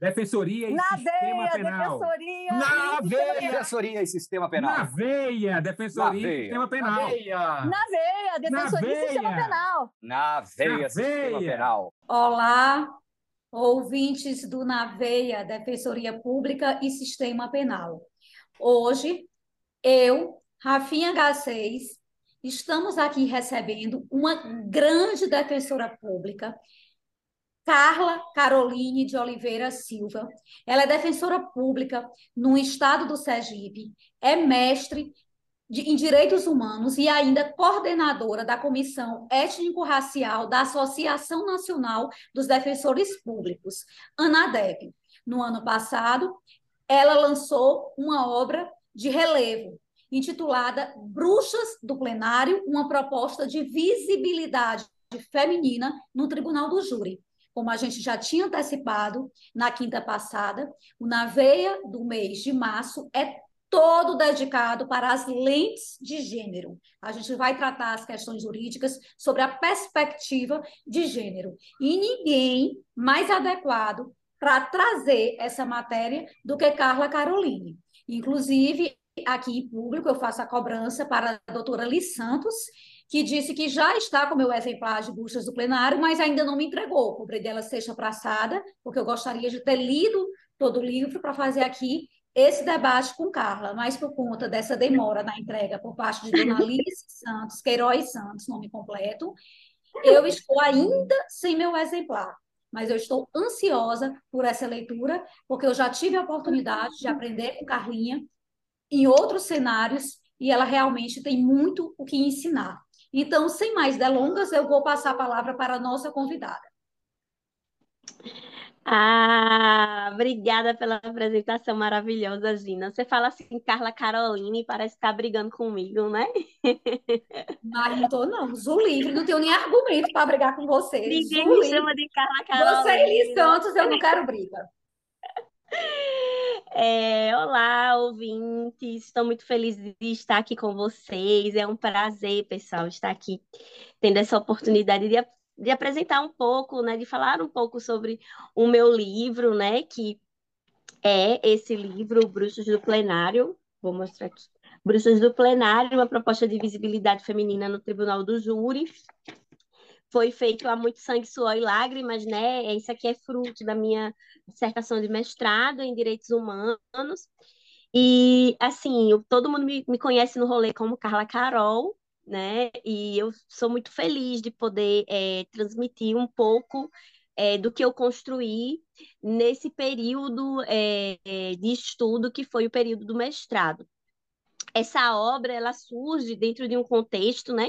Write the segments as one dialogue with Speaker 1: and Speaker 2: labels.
Speaker 1: Defensoria e
Speaker 2: Na
Speaker 1: Sistema
Speaker 2: veia,
Speaker 1: Penal.
Speaker 2: defensoria.
Speaker 1: Na
Speaker 2: e
Speaker 1: veia.
Speaker 3: Defensoria e Sistema Penal.
Speaker 1: Na veia! Defensoria
Speaker 3: Na
Speaker 1: e
Speaker 3: veia.
Speaker 1: Sistema Penal.
Speaker 2: Na veia, defensoria e sistema
Speaker 1: veia.
Speaker 2: penal.
Speaker 3: Na veia,
Speaker 1: Na
Speaker 3: Sistema
Speaker 1: veia.
Speaker 3: Penal.
Speaker 4: Olá, ouvintes do Naveia, Defensoria Pública e Sistema Penal. Hoje, eu, Rafinha H6, estamos aqui recebendo uma grande defensora pública, Carla Caroline de Oliveira Silva. Ela é defensora pública no estado do Sergipe, é mestre de- em Direitos Humanos e ainda coordenadora da Comissão Étnico-Racial da Associação Nacional dos Defensores Públicos, ANADEP. No ano passado, ela lançou uma obra de relevo intitulada Bruxas do Plenário, uma proposta de visibilidade feminina no Tribunal do Júri. Como a gente já tinha antecipado na quinta passada, o Naveia do mês de março é todo dedicado para as lentes de gênero. A gente vai tratar as questões jurídicas sobre a perspectiva de gênero. E ninguém mais adequado para trazer essa matéria do que Carla Caroline. Inclusive, aqui em público, eu faço a cobrança para a doutora Liz Santos, que disse que já está com o meu exemplar de buchas do plenário, mas ainda não me entregou. Cobrei dela sexta passada, porque eu gostaria de ter lido todo o livro para fazer aqui esse debate com Carla, mas por conta dessa demora na entrega por parte de Dona Alice Santos, Queiroz Santos, nome completo, eu estou ainda sem meu exemplar. Mas eu estou ansiosa por essa leitura, porque eu já tive a oportunidade de aprender com Carlinha em outros cenários e ela realmente tem muito o que ensinar. Então, sem mais delongas, eu vou passar a palavra para a nossa convidada.
Speaker 5: Ah, obrigada pela apresentação maravilhosa, Gina. Você fala assim, Carla Caroline, parece estar brigando comigo, né?
Speaker 4: Mas não estou, não. Zu livre, não tenho nem argumento para brigar com você.
Speaker 5: Ninguém
Speaker 4: Zu
Speaker 5: me
Speaker 4: livre.
Speaker 5: chama de Carla
Speaker 4: Você e
Speaker 5: Caroline.
Speaker 4: Santos, eu não quero briga.
Speaker 5: É, olá, ouvintes. Estou muito feliz de estar aqui com vocês. É um prazer, pessoal, estar aqui tendo essa oportunidade de, de apresentar um pouco, né, de falar um pouco sobre o meu livro, né, que é esse livro, Bruxos do Plenário. Vou mostrar aqui. Bruxas do Plenário, uma proposta de visibilidade feminina no Tribunal do Júri. Foi feito há muito sangue, suor e lágrimas, né? Isso aqui é fruto da minha dissertação de mestrado em Direitos Humanos. E, assim, eu- todo mundo me, me conhece no rolê como Carla Carol, né? E eu sou muito feliz de poder eh, transmitir um pouco eh, do que eu construí nesse período eh, eh, de estudo que foi o período do mestrado. Essa obra, ela surge dentro de um contexto, né?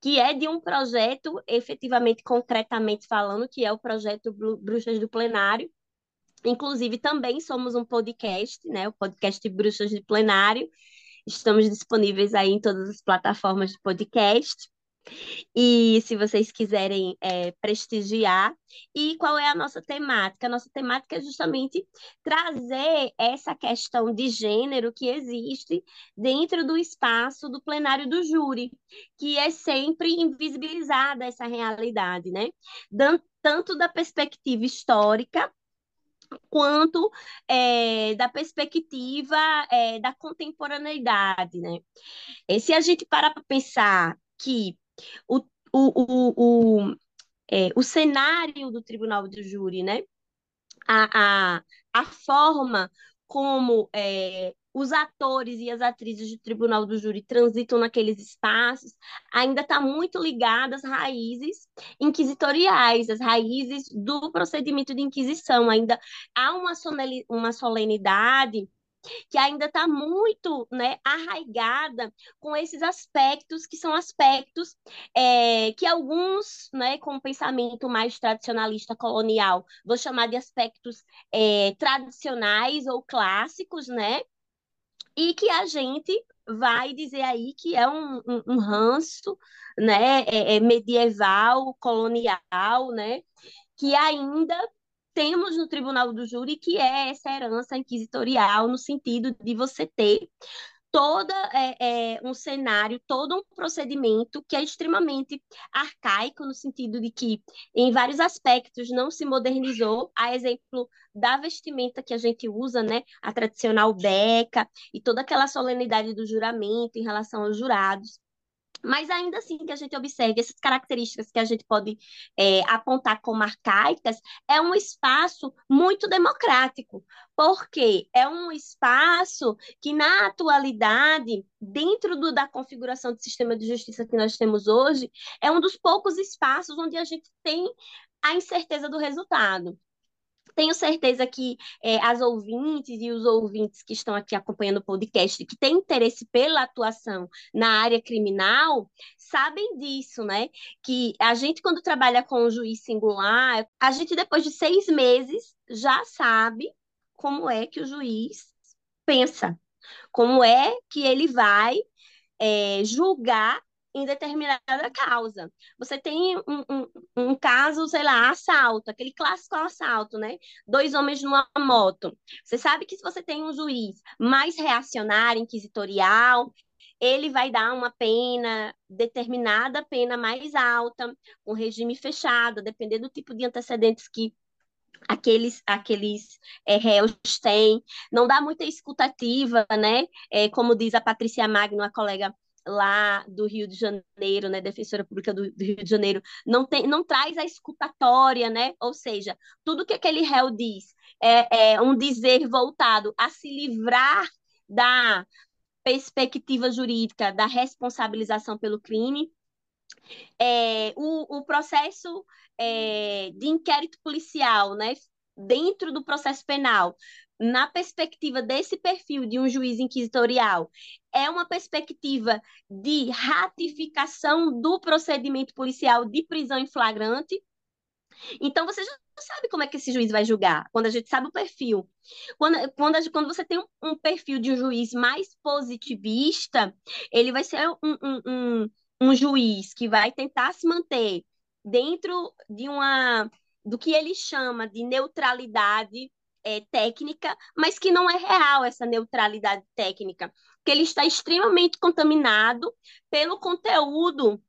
Speaker 5: Que é de um projeto, efetivamente, concretamente falando, que é o projeto Bru- Bruxas do Plenário, Inclusive, também somos um podcast, né? O podcast Bruxas de Plenário. Estamos disponíveis aí em todas as plataformas de podcast. E se vocês quiserem é, prestigiar. E qual é a nossa temática? A nossa temática é justamente trazer essa questão de gênero que existe dentro do espaço do plenário do júri, que é sempre invisibilizada essa realidade, né? Tanto da perspectiva histórica, quanto é, da perspectiva é, da contemporaneidade, né? E se a gente parar para pensar que o, o, o, o, é, o cenário do Tribunal do Júri, né? A, a, a forma como é, os atores e as atrizes do Tribunal do Júri transitam naqueles espaços ainda está muito ligada às raízes inquisitoriais, às raízes do procedimento de inquisição. Ainda há uma, uma solenidade que ainda está muito né, arraigada com esses aspectos que são aspectos é, que alguns, né, com o pensamento mais tradicionalista colonial, vou chamar de aspectos é, tradicionais ou clássicos, né? e que a gente vai dizer aí que é um, um, um ranço né, é, é medieval, colonial, né, que ainda temos no Tribunal do Júri, que é essa herança inquisitorial, no sentido de você ter todo é, é, um cenário, todo um procedimento que é extremamente arcaico, no sentido de que, em vários aspectos, não se modernizou, a exemplo da vestimenta que a gente usa, né, a tradicional beca, e toda aquela solenidade do juramento em relação aos jurados. Mas ainda assim que a gente observe essas características que a gente pode é, apontar como arcaicas, é um espaço muito democrático, porque é um espaço que, na atualidade, dentro do, da configuração do sistema de justiça que nós temos hoje, é um dos poucos espaços onde a gente tem a incerteza do resultado. Tenho certeza que é, as ouvintes e os ouvintes que estão aqui acompanhando o podcast, que têm interesse pela atuação na área criminal, sabem disso, né? Que a gente, quando trabalha com o juiz singular, a gente, depois de seis meses, já sabe como é que o juiz pensa, como é que ele vai é, julgar em determinada causa. Você tem um, um, um, caso, sei lá, assalto, aquele clássico assalto, né? Dois homens numa moto. Você sabe que se você tem um juiz mais reacionário, inquisitorial, ele vai dar uma pena, determinada pena mais alta, um regime fechado, dependendo do tipo de antecedentes que aqueles aqueles é, réus têm. Não dá muita escutativa, né? É, como diz a Patrícia Magno, a colega lá do Rio de Janeiro, né, defensora pública do, do, Rio de Janeiro, não, tem, não traz a escutatória, né, ou seja, tudo que aquele réu diz é, é um dizer voltado a se livrar da perspectiva jurídica da responsabilização pelo crime. É, o, o processo é, de inquérito policial, né, dentro do processo penal, na perspectiva desse perfil de um juiz inquisitorial, é uma perspectiva de ratificação do procedimento policial de prisão em flagrante. Então, você já sabe como é que esse juiz vai julgar, quando a gente sabe o perfil. Quando, quando, quando você tem um, um perfil de um juiz mais positivista, ele vai ser um, um, um, um juiz que vai tentar se manter dentro de uma do que ele chama de neutralidade é, técnica, mas que não é real essa neutralidade técnica, que ele está extremamente contaminado pelo conteúdo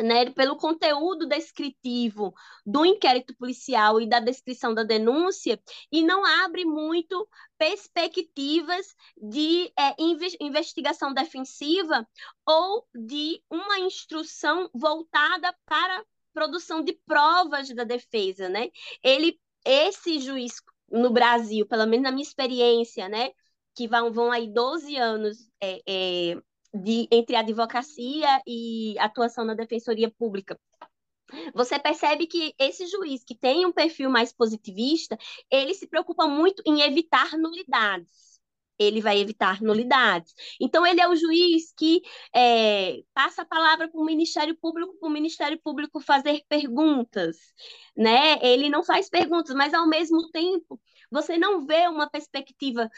Speaker 5: né, pelo conteúdo descritivo do inquérito policial e da descrição da denúncia, e não abre muito perspectivas de é, investigação defensiva ou de uma instrução voltada para produção de provas da defesa, né? Ele, esse juiz no Brasil, pelo menos na minha experiência, né? Que vão, vão aí 12 anos é, é, de, entre advocacia e atuação na defensoria pública. Você percebe que esse juiz que tem um perfil mais positivista, ele se preocupa muito em evitar nulidades ele vai evitar nulidades. Então, ele é o juiz que é, passa a palavra para o Ministério Público, para o Ministério Público fazer perguntas, né? Ele não faz perguntas, mas, ao mesmo tempo, você não vê uma perspectiva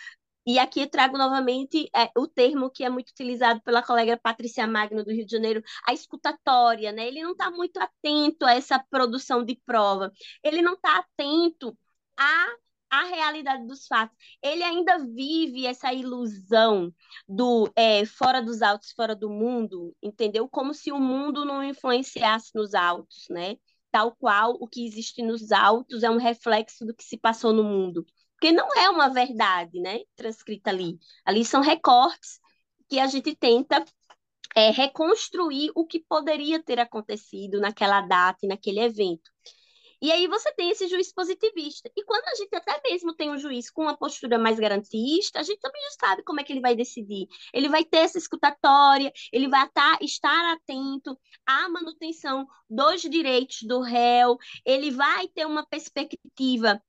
Speaker 5: e aqui eu trago novamente é, o termo que é muito utilizado pela colega Patrícia Magno do Rio de Janeiro, a escutatória, né? Ele não está muito atento a essa produção de prova, ele não está atento a a realidade dos fatos. Ele ainda vive essa ilusão do é, fora dos autos, fora do mundo, entendeu? Como se o mundo não influenciasse nos autos, né? Tal qual o que existe nos autos é um reflexo do que se passou no mundo. Porque não é uma verdade, né? Transcrita ali. Ali são recortes que a gente tenta é, reconstruir o que poderia ter acontecido naquela data e naquele evento. E aí você tem esse juiz positivista. E quando a gente até mesmo tem um juiz com uma postura mais garantista, a gente também já sabe como é que ele vai decidir. Ele vai ter essa escutatória, ele vai estar atento à manutenção dos direitos do réu, ele vai ter uma perspectiva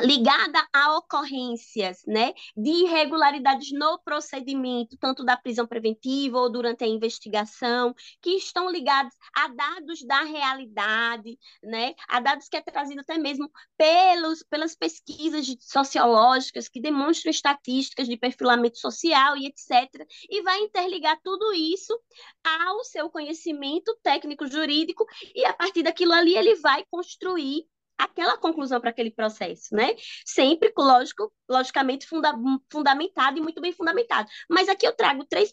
Speaker 5: ligada a ocorrências, né, de irregularidades no procedimento, tanto da prisão preventiva ou durante a investigação, que estão ligados a dados da realidade, né, a dados que é trazido até mesmo pelos, pelas pesquisas sociológicas que demonstram estatísticas de perfilamento social e etc, e vai interligar tudo isso ao seu conhecimento técnico jurídico e a partir daquilo ali ele vai construir aquela conclusão para aquele processo, né? Sempre, lógico, logicamente funda fundamentado e muito bem fundamentado. Mas aqui eu trago três,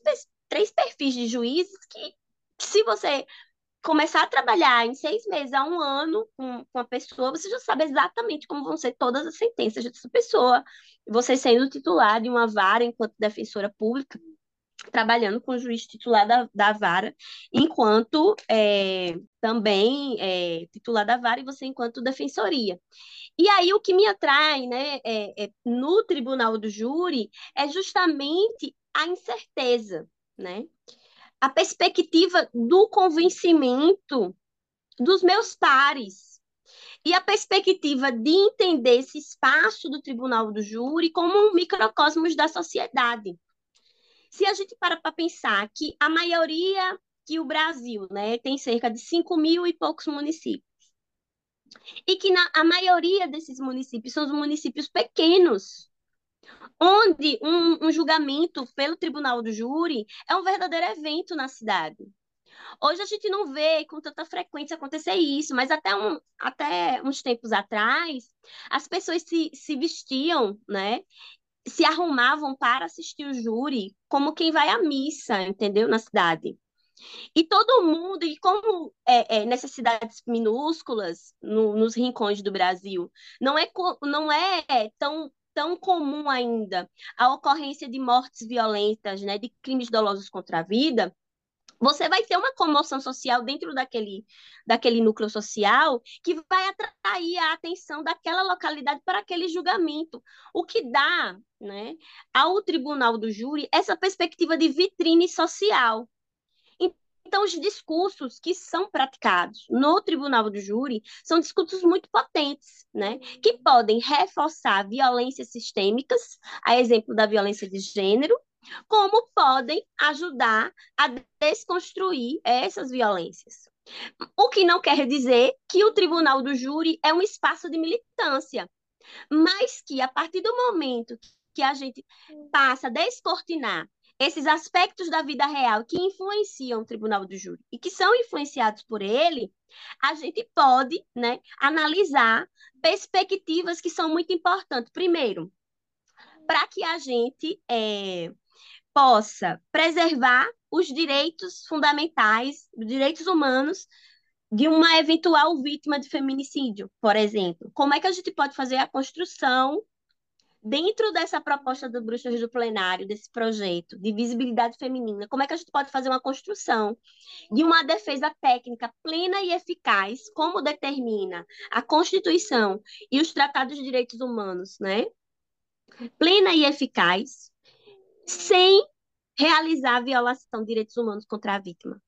Speaker 5: três perfis de juízes que, se você começar a trabalhar em seis meses a um ano com, com a pessoa, você já sabe exatamente como vão ser todas as sentenças dessa pessoa. Você sendo titular de uma vara enquanto defensora pública, trabalhando com o juiz titular da, da vara, enquanto é, também é, titular da vara e você enquanto defensoria. E aí o que me atrai né, é, é, no tribunal do júri é justamente a incerteza, né? a perspectiva do convencimento dos meus pares e a perspectiva de entender esse espaço do tribunal do júri como um microcosmos da sociedade. Se a gente para para pensar que a maioria que o Brasil né, tem cerca de 5 mil e poucos municípios, e que na, a maioria desses municípios são os municípios pequenos, onde um, um julgamento pelo tribunal do júri é um verdadeiro evento na cidade. Hoje a gente não vê com tanta frequência acontecer isso, mas até, um, até uns tempos atrás, as pessoas se, se vestiam, né? Se arrumavam para assistir o júri como quem vai à missa, entendeu? Na cidade. E todo mundo, e como é, é, nessas cidades minúsculas, no, nos rincões do Brasil, não é, não é tão, tão comum ainda a ocorrência de mortes violentas, né, de crimes dolosos contra a vida, você vai ter uma comoção social dentro daquele, daquele núcleo social que vai atrair a atenção daquela localidade para aquele julgamento, o que dá né, ao tribunal do júri essa perspectiva de vitrine social. Então, os discursos que são praticados no tribunal do júri são discursos muito potentes, né? que podem reforçar violências sistêmicas, a exemplo da violência de gênero, como podem ajudar a desconstruir essas violências. O que não quer dizer que o tribunal do júri é um espaço de militância, mas que a partir do momento que a gente passa a descortinar esses aspectos da vida real que influenciam o tribunal do júri e que são influenciados por ele, a gente pode né, analisar perspectivas que são muito importantes. Primeiro, para que a gente é, possa preservar os direitos fundamentais, os direitos humanos de uma eventual vítima de feminicídio, por exemplo. Como é que a gente pode fazer a construção dentro dessa proposta do Bruxas do Plenário, desse projeto de visibilidade feminina, como é que a gente pode fazer uma construção de uma defesa técnica plena e eficaz, como determina a Constituição e os tratados de direitos humanos, né? Plena e eficaz, sem realizar a violação de direitos humanos contra a vítima.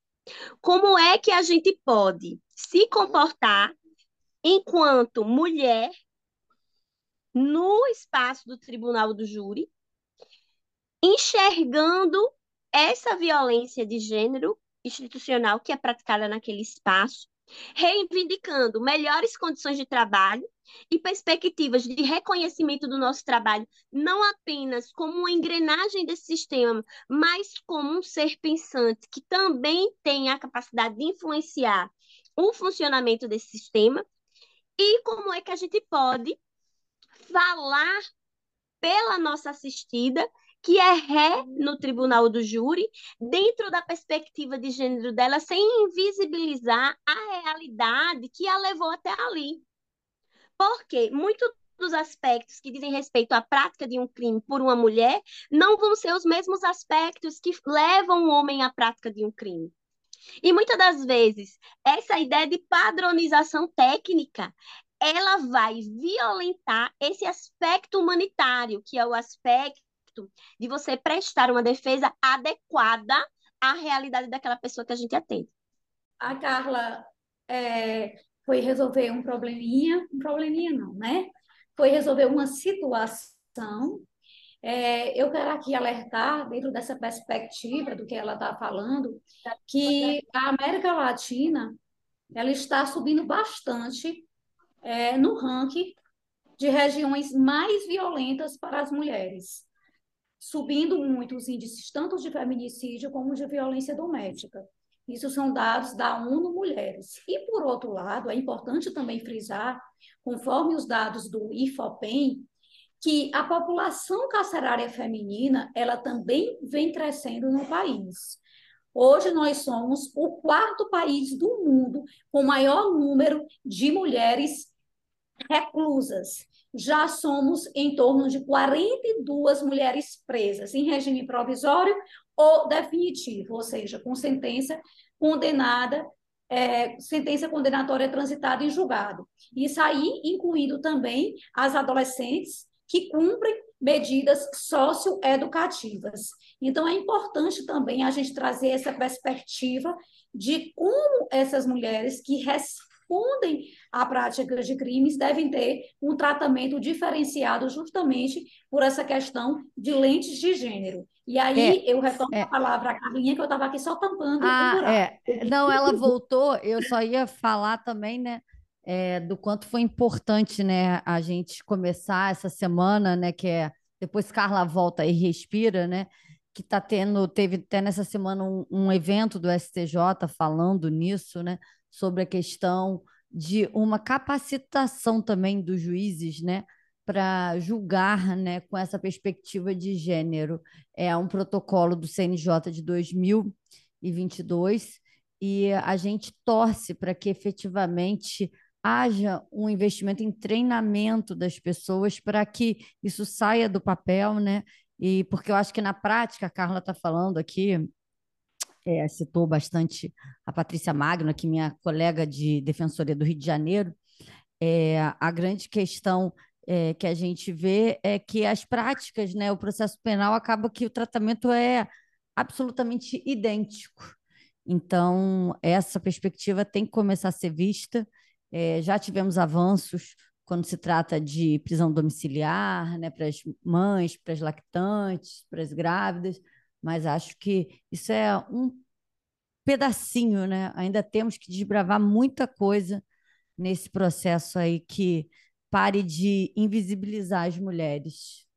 Speaker 5: Como é que a gente pode se comportar enquanto mulher no espaço do tribunal do júri, enxergando essa violência de gênero institucional que é praticada naquele espaço, reivindicando melhores condições de trabalho e perspectivas de reconhecimento do nosso trabalho, não apenas como uma engrenagem desse sistema, mas como um ser pensante que também tem a capacidade de influenciar o funcionamento desse sistema, e como é que a gente pode falar pela nossa assistida que é ré no tribunal do júri, dentro da perspectiva de gênero dela, sem invisibilizar a realidade que a levou até ali. Porque muito dos aspectos que dizem respeito à prática de um crime por uma mulher não vão ser os mesmos aspectos que levam o homem à prática de um crime. E muitas das vezes, essa ideia de padronização técnica, ela vai violentar esse aspecto humanitário, que é o aspecto de você prestar uma defesa adequada à realidade daquela pessoa que a gente atende.
Speaker 4: A Carla é, foi resolver um probleminha, um probleminha não, né? foi resolver uma situação. É, eu quero aqui alertar, dentro dessa perspectiva do que ela está falando, que a América Latina ela está subindo bastante é, no ranking de regiões mais violentas para as mulheres, subindo muito os índices tanto de feminicídio como de violência doméstica. Isso são dados da ONU Mulheres. E, por outro lado, é importante também frisar, conforme os dados do IFOPEM, que a população carcerária feminina ela também vem crescendo no país. Hoje nós somos o quarto país do mundo com maior número de mulheres reclusas. Já somos em torno de 42 mulheres presas em regime provisório ou definitivo, ou seja, com sentença condenada, é, sentença condenatória transitada em julgado. Isso aí incluindo também as adolescentes que cumprem medidas socioeducativas. Então, é importante também a gente trazer essa perspectiva de como essas mulheres que respondem a práticas de crimes devem ter um tratamento diferenciado justamente por essa questão de lentes de gênero. E aí é, eu retorno é. a palavra à Carlinha, que eu estava aqui só tampando
Speaker 6: ah, o. É. Não, ela voltou, eu só ia falar também, né? É, do quanto foi importante, né, a gente começar essa semana, né, que é depois Carla volta e respira, né, que está tendo, teve até nessa semana um, um evento do STJ falando nisso, né, sobre a questão de uma capacitação também dos juízes, né, para julgar, né, com essa perspectiva de gênero. É um protocolo do CNJ de 2022 e a gente torce para que efetivamente haja um investimento em treinamento das pessoas para que isso saia do papel, né? E porque eu acho que na prática, a Carla está falando aqui, é, citou bastante a Patrícia Magno, que minha colega de Defensoria do Rio de Janeiro, é, a grande questão é, que a gente vê é que as práticas, né, o processo penal acaba que o tratamento é absolutamente idêntico. Então, essa perspectiva tem que começar a ser vista. É, já tivemos avanços quando se trata de prisão domiciliar, né, para as mães, para as lactantes, para as grávidas, mas acho que isso é um pedacinho, né? Ainda temos que desbravar muita coisa nesse processo aí que pare de invisibilizar as mulheres.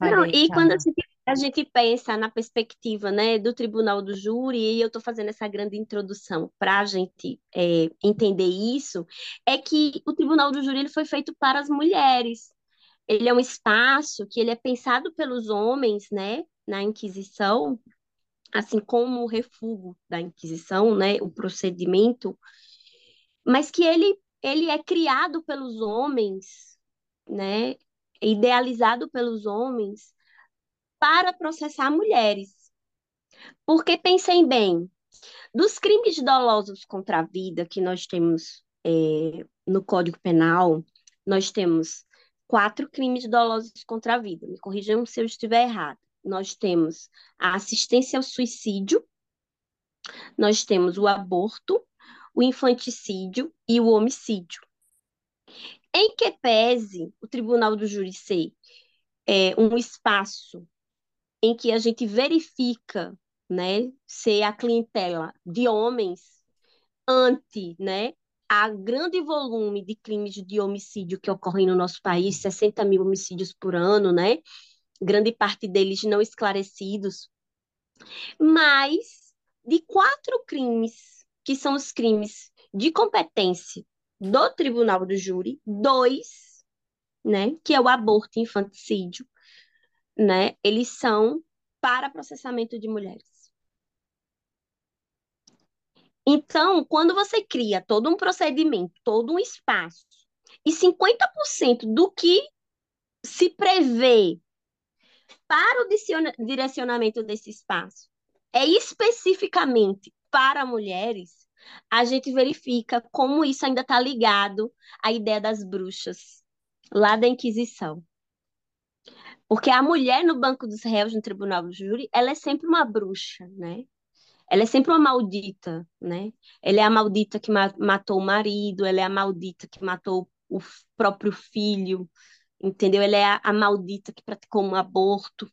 Speaker 5: Não, e quando a gente, a gente, pensa na perspectiva né, do tribunal do júri, e eu estou fazendo essa grande introdução para a gente é, entender isso, é que o tribunal do júri ele foi feito para as mulheres. Ele é um espaço que ele é pensado pelos homens, né, na Inquisição, assim como o refúgio da Inquisição, né, o procedimento, mas que ele ele é criado pelos homens, né, idealizado pelos homens para processar mulheres. Porque pensem bem, dos crimes dolosos contra a vida que nós temos é, no Código Penal, nós temos quatro crimes dolosos contra a vida. Me corrijam se eu estiver errado. Nós temos a assistência ao suicídio, nós temos o aborto, o infanticídio e o homicídio. Em que pese o Tribunal do Júri ser é, um espaço em que a gente verifica né, ser a clientela de homens ante né, a grande volume de crimes de homicídio que ocorrem no nosso país, 60 mil homicídios por ano, né? Grande parte deles não esclarecidos, mas de quatro crimes que são os crimes de competência do tribunal do júri, dois, né, que é o aborto e infanticídio, né, eles são para processamento de mulheres. Então, quando você cria todo um procedimento, todo um espaço, e 50% do que se prevê para o direcionamento desse espaço é especificamente para mulheres, a gente verifica como isso ainda está ligado à ideia das bruxas, lá da Inquisição. Porque a mulher no banco dos réus, no tribunal do júri, ela é sempre uma bruxa, né? Ela é sempre uma maldita, né? Ela é a maldita que matou o marido, ela é a maldita que matou o próprio filho, entendeu? Ela é a, a maldita que praticou um aborto,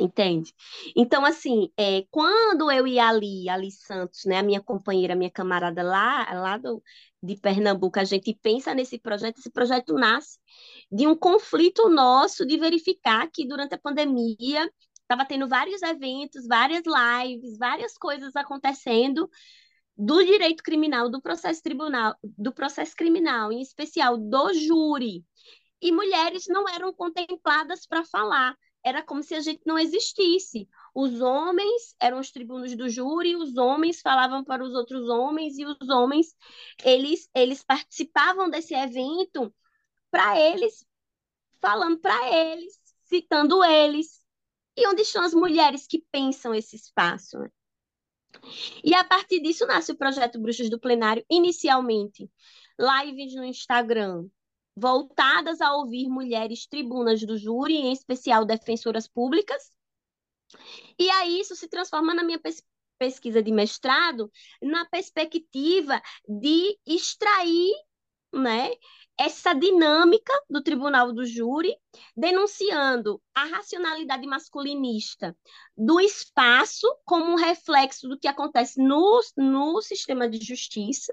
Speaker 5: Entende? Então, assim, é, quando eu e Ali, Ali Santos, né, a minha companheira, a minha camarada lá, lá do, de Pernambuco, a gente pensa nesse projeto, esse projeto nasce de um conflito nosso de verificar que durante a pandemia estava tendo vários eventos, várias lives, várias coisas acontecendo do direito criminal, do processo tribunal, do processo criminal, em especial do júri. E mulheres não eram contempladas para falar era como se a gente não existisse. Os homens eram os tribunos do júri, os homens falavam para os outros homens e os homens eles eles participavam desse evento para eles falando para eles, citando eles. E onde estão as mulheres que pensam esse espaço? E a partir disso nasce o projeto Bruxas do Plenário, inicialmente lives no Instagram, voltadas a ouvir mulheres tribunas do júri, em especial defensoras públicas. E aí isso se transforma na minha pes pesquisa de mestrado na perspectiva de extrair, né, essa dinâmica do tribunal do júri, denunciando a racionalidade masculinista do espaço como um reflexo do que acontece no, no sistema de justiça.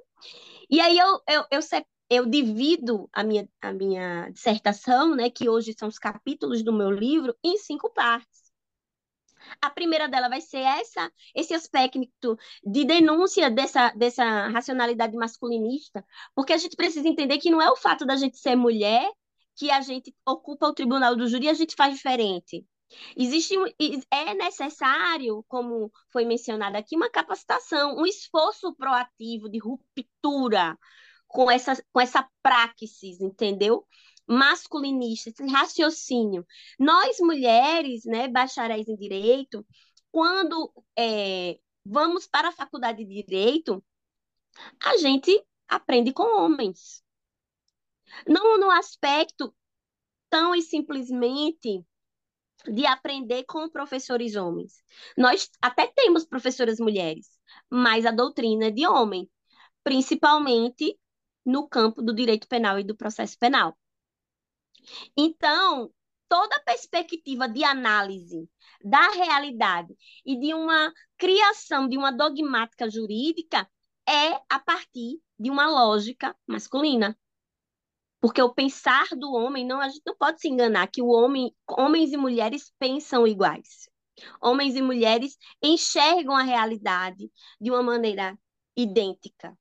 Speaker 5: E aí eu, eu, eu, eu divido a minha, a minha dissertação, né, que hoje são os capítulos do meu livro, em cinco partes. A primeira dela vai ser essa, esse aspecto de denúncia dessa, dessa racionalidade masculinista, porque a gente precisa entender que não é o fato da gente ser mulher que a gente ocupa o tribunal do júri e a gente faz diferente. Existe é necessário, como foi mencionado aqui, uma capacitação, um esforço proativo de ruptura com essa, com essa praxis, entendeu? Masculinista, esse raciocínio. Nós, mulheres, né, bacharéis em direito, quando é, vamos para a faculdade de direito, a gente aprende com homens. Não no aspecto tão e simplesmente de aprender com professores homens. Nós até temos professoras mulheres, mas a doutrina é de homem, principalmente no campo do direito penal e do processo penal. Então, toda perspectiva de análise da realidade e de uma criação de uma dogmática jurídica é a partir de uma lógica masculina. Porque o pensar do homem, não, a gente não pode se enganar que o homem, homens e mulheres pensam iguais. Homens e mulheres enxergam a realidade de uma maneira idêntica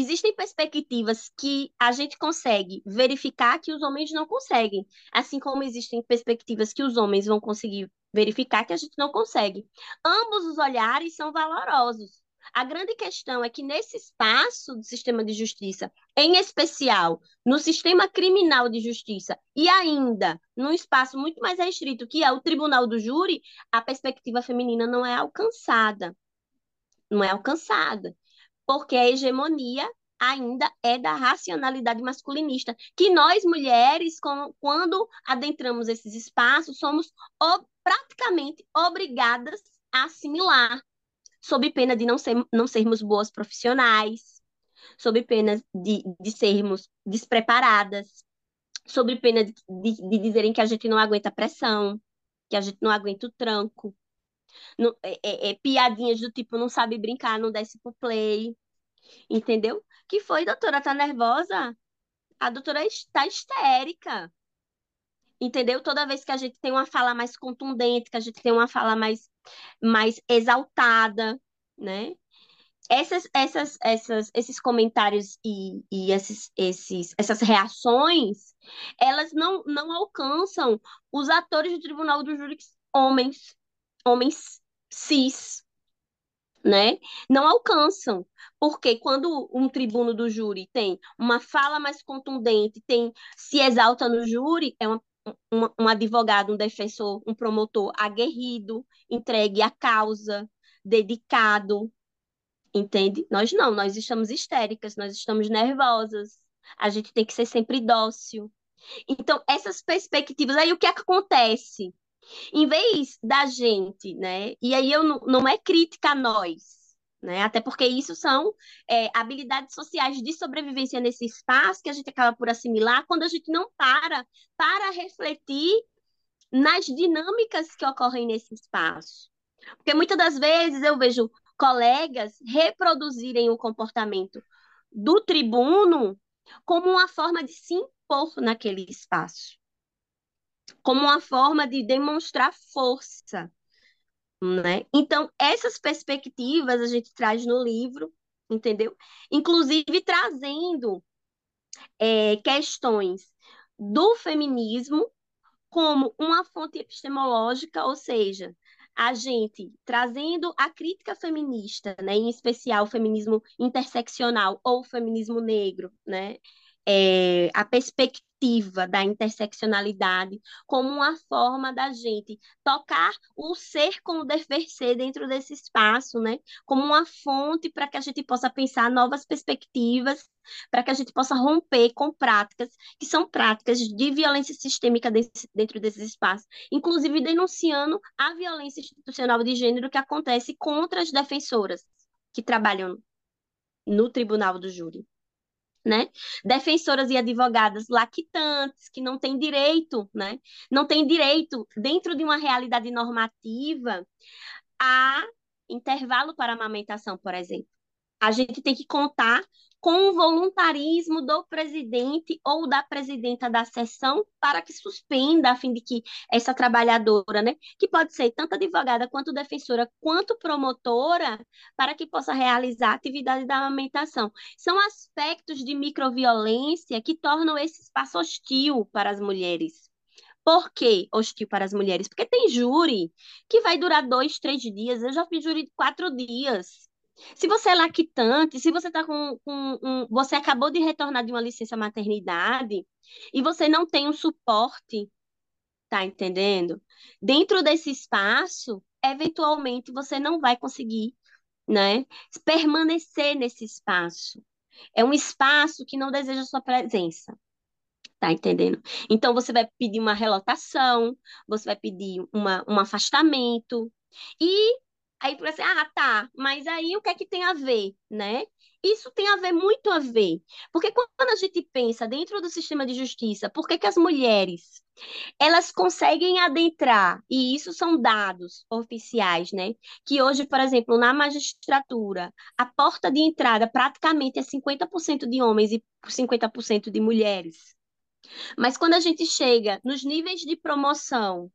Speaker 5: existem perspectivas que a gente consegue verificar que os homens não conseguem, assim como existem perspectivas que os homens vão conseguir verificar que a gente não consegue. Ambos os olhares são valorosos. A grande questão é que nesse espaço do sistema de justiça, em especial no sistema criminal de justiça e ainda num espaço muito mais restrito, que é o tribunal do júri, a perspectiva feminina não é alcançada. Não é alcançada porque a hegemonia ainda é da racionalidade masculinista, que nós mulheres, quando adentramos esses espaços, somos praticamente obrigadas a assimilar, sob pena de não, ser, não sermos boas profissionais, sob pena de, de sermos despreparadas, sob pena de, de, de dizerem que a gente não aguenta pressão, que a gente não aguenta o tranco, não, é, é, é, piadinhas do tipo não sabe brincar, não desce pro play, entendeu? Que foi, doutora, tá nervosa? A doutora está histérica, entendeu? Toda vez que a gente tem uma fala mais contundente, que a gente tem uma fala mais, mais exaltada, né? Essas, essas, essas, esses comentários e, e esses, esses, essas reações, elas não, não alcançam os atores do Tribunal do Júri homens, homens cis, né? Não alcançam, porque quando um tribuno do júri tem uma fala mais contundente, tem se exalta no júri, é uma, um, um advogado, um defensor, um promotor aguerrido, entregue à causa, dedicado, entende? Nós não, nós estamos histéricas, nós estamos nervosas, a gente tem que ser sempre dócil. Então, essas perspectivas, aí o que, é que acontece? Em vez da gente, né? E aí eu não, é crítica a nós, né? Até porque isso são é, habilidades sociais de sobrevivência nesse espaço que a gente acaba por assimilar quando a gente não para para refletir nas dinâmicas que ocorrem nesse espaço. Porque muitas das vezes eu vejo colegas reproduzirem o comportamento do tribuno como uma forma de se impor naquele espaço, como uma forma de demonstrar força, né? Então, essas perspectivas a gente traz no livro, entendeu? Inclusive trazendo é, questões do feminismo como uma fonte epistemológica, ou seja, a gente trazendo a crítica feminista, né, em especial o feminismo interseccional ou o feminismo negro, né, é, a perspectiva da interseccionalidade como uma forma da gente tocar o ser com o dever ser dentro desse espaço, né? Como uma fonte para que a gente possa pensar novas perspectivas, para que a gente possa romper com práticas que são práticas de violência sistêmica desse, dentro desse espaço, inclusive denunciando a violência institucional de gênero que acontece contra as defensoras que trabalham no tribunal do júri né? Defensoras e advogadas lactantes, que não têm direito, né? Não têm direito, dentro de uma realidade normativa, a intervalo para amamentação, por exemplo. A gente tem que contar com o voluntarismo do presidente ou da presidenta da sessão para que suspenda, a fim de que essa trabalhadora, né, que pode ser tanto advogada quanto defensora, quanto promotora, para que possa realizar a atividade da amamentação. São aspectos de microviolência que tornam esse espaço hostil para as mulheres. Por que hostil para as mulheres? Porque tem júri que vai durar dois, três dias. Eu já fiz júri de quatro dias se você é lactante, se você tá com, com um, você acabou de retornar de uma licença maternidade e você não tem um suporte, tá entendendo? Dentro desse espaço, eventualmente você não vai conseguir, né, permanecer nesse espaço. É um espaço que não deseja sua presença. Tá entendendo? Então, você vai pedir uma relotação, você vai pedir uma, um afastamento. E Aí você, ah, tá, mas aí o que é que tem a ver, né? Isso tem a ver muito a ver. Porque quando a gente pensa dentro do sistema de justiça, por que, que as mulheres elas conseguem adentrar, e isso são dados oficiais, né? Que hoje, por exemplo, na magistratura, a porta de entrada praticamente é 50% de homens e 50% de mulheres. Mas quando a gente chega nos níveis de promoção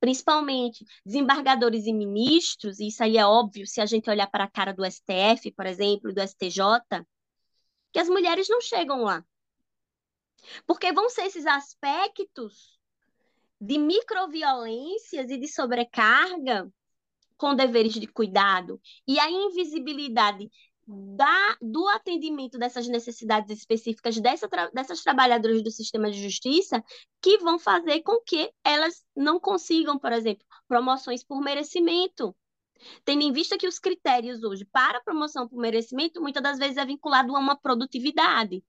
Speaker 5: principalmente desembargadores e ministros, e isso aí é óbvio se a gente olhar para a cara do STF, por exemplo, do STJ, que as mulheres não chegam lá. Porque vão ser esses aspectos de microviolências e de sobrecarga com deveres de cuidado e a invisibilidade da, do atendimento dessas necessidades específicas dessa, dessas trabalhadoras do sistema de justiça que vão fazer com que elas não consigam, por exemplo, promoções por merecimento. Tendo em vista que os critérios hoje para promoção por merecimento muitas das vezes é vinculado a uma produtividade.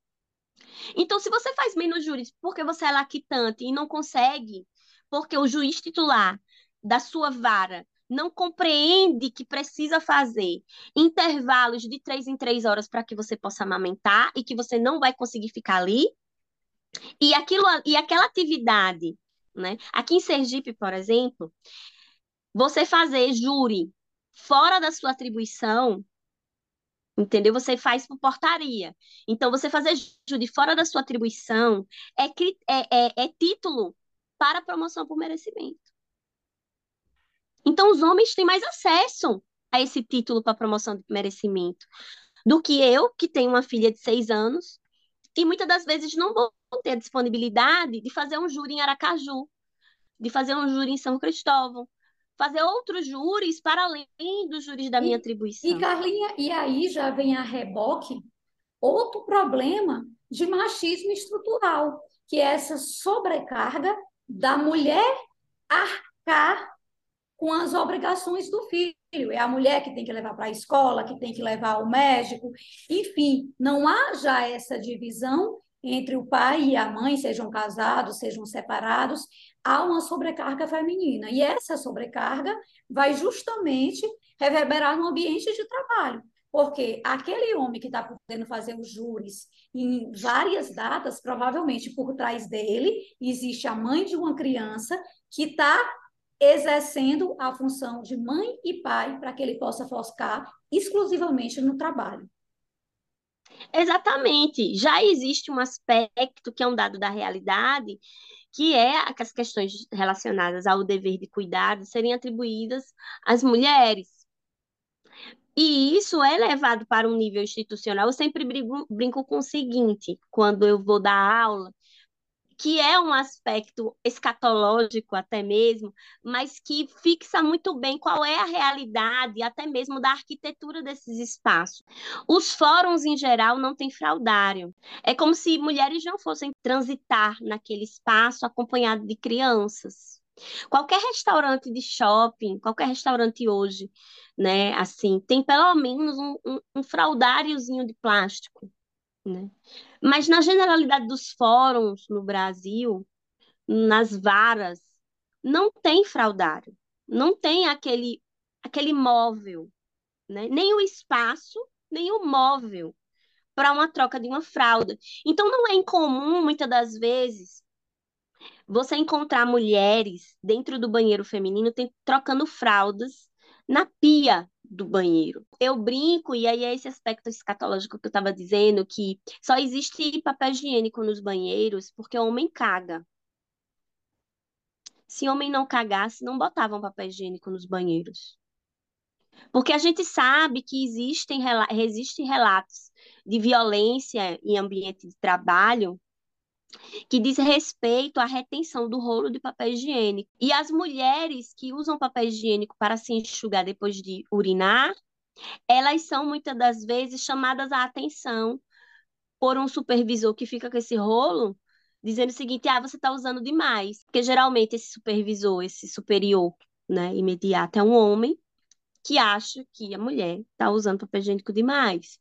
Speaker 5: Então, se você faz menos júris porque você é lactante e não consegue, porque o juiz titular da sua vara não compreende que precisa fazer intervalos de três em três horas para que você possa amamentar e que você não vai conseguir ficar ali. E, aquilo, e aquela atividade, né? Aqui em Sergipe, por exemplo, você fazer júri fora da sua atribuição, entendeu? Você faz por portaria. Então, você fazer júri fora da sua atribuição é, é, é, é título para promoção por merecimento. Então, os homens têm mais acesso a esse título para promoção de merecimento do que eu, que tenho uma filha de seis anos, e muitas das vezes não vou ter a disponibilidade de fazer um júri em Aracaju, de fazer um júri em São Cristóvão, fazer outros júris para além dos júris da minha atribuição.
Speaker 4: E, Carlinha, e aí já vem a reboque outro problema de machismo estrutural, que é essa sobrecarga da mulher arcar com as obrigações do filho. É a mulher que tem que levar para a escola, que tem que levar ao médico. Enfim, não há já essa divisão entre o pai e a mãe, sejam casados, sejam separados, há uma sobrecarga feminina. E essa sobrecarga vai justamente reverberar no ambiente de trabalho. Porque aquele homem que está podendo fazer os júris em várias datas, provavelmente por trás dele existe a mãe de uma criança que está exercendo a função de mãe e pai para que ele possa focar exclusivamente no trabalho.
Speaker 5: Exatamente. Já existe um aspecto que é um dado da realidade, que é as questões relacionadas ao dever de cuidado serem atribuídas às mulheres. E isso é levado para um nível institucional. Eu sempre brinco, brinco com o seguinte, quando eu vou dar aula, que é um aspecto escatológico até mesmo, mas que fixa muito bem qual é a realidade, até mesmo da arquitetura desses espaços. Os fóruns, em geral, não têm fraudário. É como se mulheres não fossem transitar naquele espaço acompanhado de crianças. Qualquer restaurante de shopping, qualquer restaurante hoje, né, assim, tem pelo menos um, um, um fraudáriozinho de plástico, né? Mas na generalidade dos fóruns no Brasil, nas varas, não tem fraudário, não tem aquele aquele móvel, né? Nem o espaço, nem o móvel para uma troca de uma fralda. Então não é incomum muitas das vezes você encontrar mulheres dentro do banheiro feminino tem, trocando fraldas na pia do banheiro. Eu brinco, e aí é esse aspecto escatológico que eu estava dizendo, que só existe papel higiênico nos banheiros porque o homem caga. Se homem não cagasse, não botavam papel higiênico nos banheiros. Porque a gente sabe que existem, existem relatos de violência em ambiente de trabalho que diz respeito à retenção do rolo de papel higiênico. E as mulheres que usam papel higiênico para se enxugar depois de urinar, elas são muitas das vezes chamadas à atenção por um supervisor que fica com esse rolo, dizendo o seguinte: ah, você está usando demais. Porque geralmente esse supervisor, esse superior né, imediato, é um homem que acha que a mulher está usando papel higiênico demais.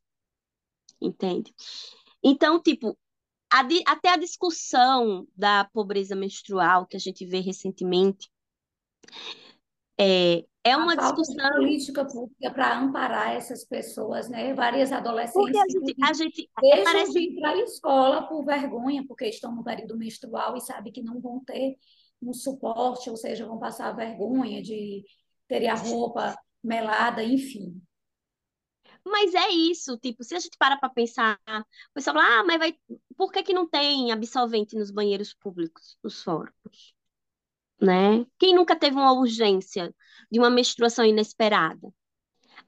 Speaker 5: Entende? Então, tipo, a, até a discussão da pobreza menstrual que a gente vê recentemente é, é uma discussão
Speaker 4: política pública para amparar essas pessoas, né? Várias adolescentes
Speaker 5: porque a gente, a gente
Speaker 4: deixam parece... de para a escola por vergonha, porque estão no período menstrual e sabem que não vão ter um suporte, ou seja, vão passar vergonha de ter a roupa melada, enfim.
Speaker 5: Mas é isso, tipo, se a gente para para pensar, o pessoal fala, ah, mas vai, por que que não tem absolvente nos banheiros públicos, nos fóruns? Né? Quem nunca teve uma urgência de uma menstruação inesperada?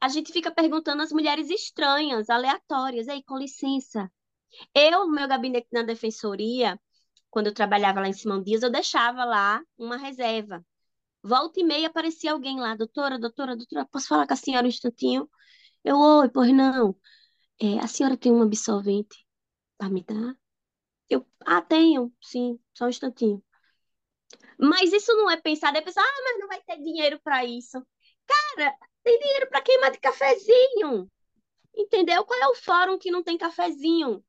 Speaker 5: A gente fica perguntando às mulheres estranhas, aleatórias, ei, com licença. Eu, no meu gabinete na defensoria, quando eu trabalhava lá em Simão Dias, eu deixava lá uma reserva. Volta e meia aparecia alguém lá, doutora, doutora, doutora, posso falar com a senhora um instantinho? Eu, oi, pois não. É, a senhora tem um absolvente para me dar? Eu, ah, tenho, sim, só um instantinho. Mas isso não é pensado, é pensar, ah, mas não vai ter dinheiro para isso. Cara, tem dinheiro para queimar de cafezinho. Entendeu? Qual é o fórum que não tem cafezinho?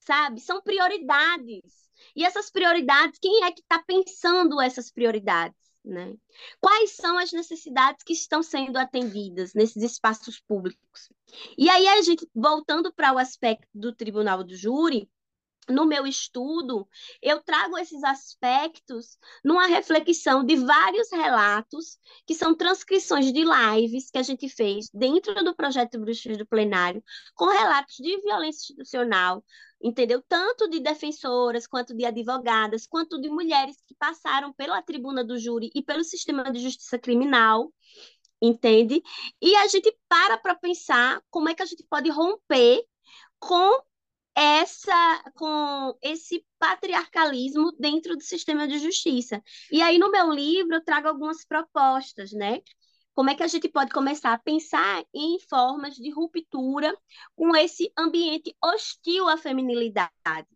Speaker 5: Sabe? São prioridades. E essas prioridades, quem é que está pensando essas prioridades? Né? Quais são as necessidades que estão sendo atendidas nesses espaços públicos? E aí, a gente, voltando para o aspecto do tribunal do júri, no meu estudo, eu trago esses aspectos numa reflexão de vários relatos, que são transcrições de lives que a gente fez dentro do projeto Bruxas do Plenário, com relatos de violência institucional, entendeu? Tanto de defensoras, quanto de advogadas, quanto de mulheres que passaram pela tribuna do júri e pelo sistema de justiça criminal, entende? E a gente para para pensar como é que a gente pode romper com essa com esse patriarcalismo dentro do sistema de justiça. E aí no meu livro eu trago algumas propostas, né? Como é que a gente pode começar a pensar em formas de ruptura com esse ambiente hostil à feminilidade?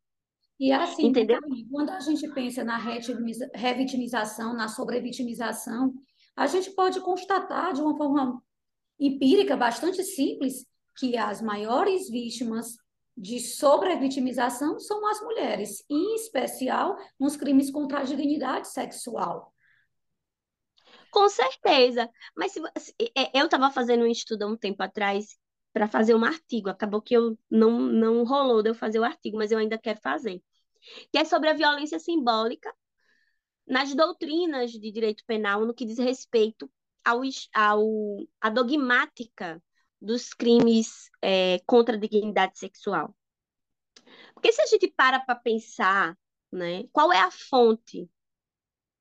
Speaker 4: E assim, Entendeu? quando a gente pensa na revitimização, na sobrevitimização, a gente pode constatar de uma forma empírica bastante simples que as maiores vítimas de sobrevitimização são as mulheres, em especial nos crimes contra a dignidade sexual.
Speaker 5: Com certeza. Mas se, é, eu estava fazendo um estudo há um tempo atrás para fazer um artigo. Acabou que eu não, não rolou de eu fazer o artigo, mas eu ainda quero fazer. Que é sobre a violência simbólica nas doutrinas de direito penal no que diz respeito ao, à dogmática dos crimes é, contra a dignidade sexual. Porque se a gente para para pensar, né, qual é a fonte,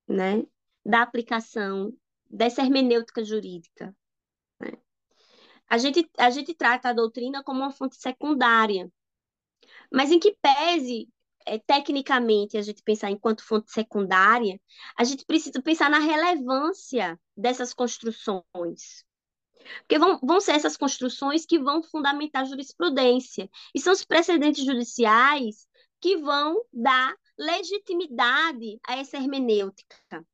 Speaker 5: né, da aplicação dessa hermenêutica jurídica? Né? A gente, a gente trata a doutrina como uma fonte secundária, mas em que pese é, tecnicamente a gente pensar enquanto fonte secundária, a gente precisa pensar na relevância dessas construções. Porque vão, vão ser essas construções que vão fundamentar a jurisprudência. E são os precedentes judiciais que vão dar legitimidade a essa hermenêutica.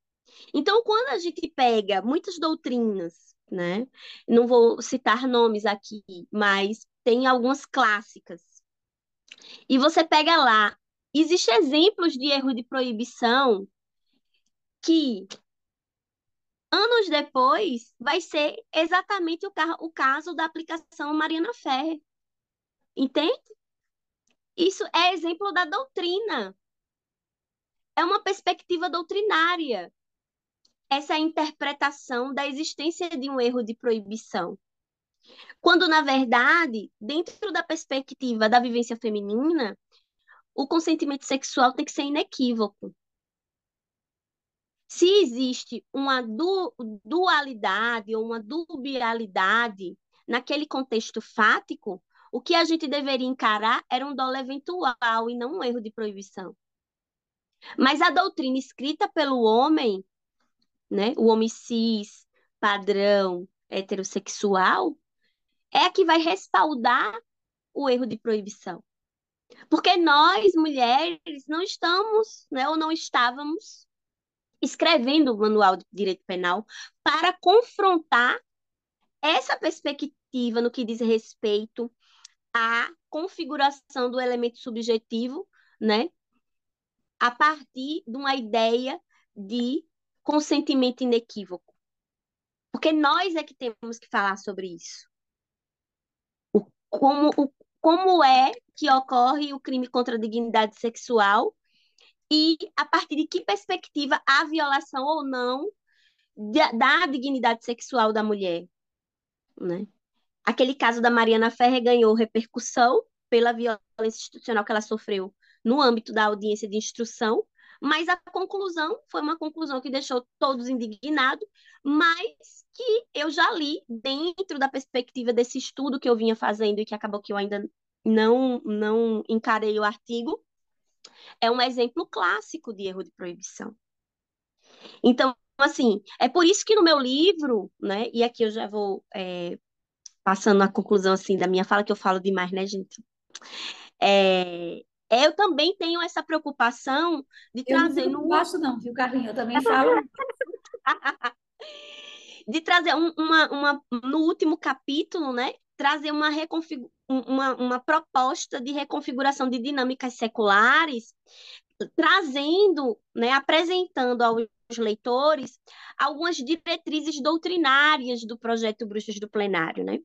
Speaker 5: Então, quando a gente pega muitas doutrinas, né? Não vou citar nomes aqui, mas tem algumas clássicas. E você pega lá, existem exemplos de erro de proibição que anos depois vai ser exatamente o, o caso da aplicação Mariana Ferrer. Entende? Isso é exemplo da doutrina. É uma perspectiva doutrinária. Essa é interpretação da existência de um erro de proibição. Quando, na verdade, dentro da perspectiva da vivência feminina, o consentimento sexual tem que ser inequívoco. Se existe uma du dualidade ou uma dubialidade naquele contexto fático, o que a gente deveria encarar era um dolo eventual e não um erro de proibição. Mas a doutrina escrita pelo homem, né, o homem cis, padrão, heterossexual, é a que vai respaldar o erro de proibição. Porque nós, mulheres, não estamos, né, ou não estávamos escrevendo o manual de direito penal para confrontar essa perspectiva no que diz respeito à configuração do elemento subjetivo, né, a partir de uma ideia de consentimento inequívoco. Porque nós é que temos que falar sobre isso. O, como, o, como é que ocorre o crime contra a dignidade sexual e a partir de que perspectiva há violação ou não da, dignidade sexual da mulher, né? Aquele caso da Mariana Ferre ganhou repercussão pela violência institucional que ela sofreu no âmbito da audiência de instrução, mas a conclusão foi uma conclusão que deixou todos indignados, mas que eu já li dentro da perspectiva desse estudo que eu vinha fazendo e que acabou que eu ainda não, não encarei o artigo, é um exemplo clássico de erro de proibição. Então, assim, é por isso que no meu livro, né, e aqui eu já vou é, passando a conclusão, assim, da minha fala, que eu falo demais, né, gente? É, eu também tenho essa preocupação de
Speaker 4: eu
Speaker 5: trazer...
Speaker 4: Eu não gosto não, viu, Carlinhos? Eu também falo...
Speaker 5: de trazer um, uma, uma, no último capítulo, né, trazer uma, uma, uma proposta de reconfiguração de dinâmicas seculares, trazendo, né, apresentando aos leitores algumas diretrizes doutrinárias do projeto Bruxas do Plenário, né?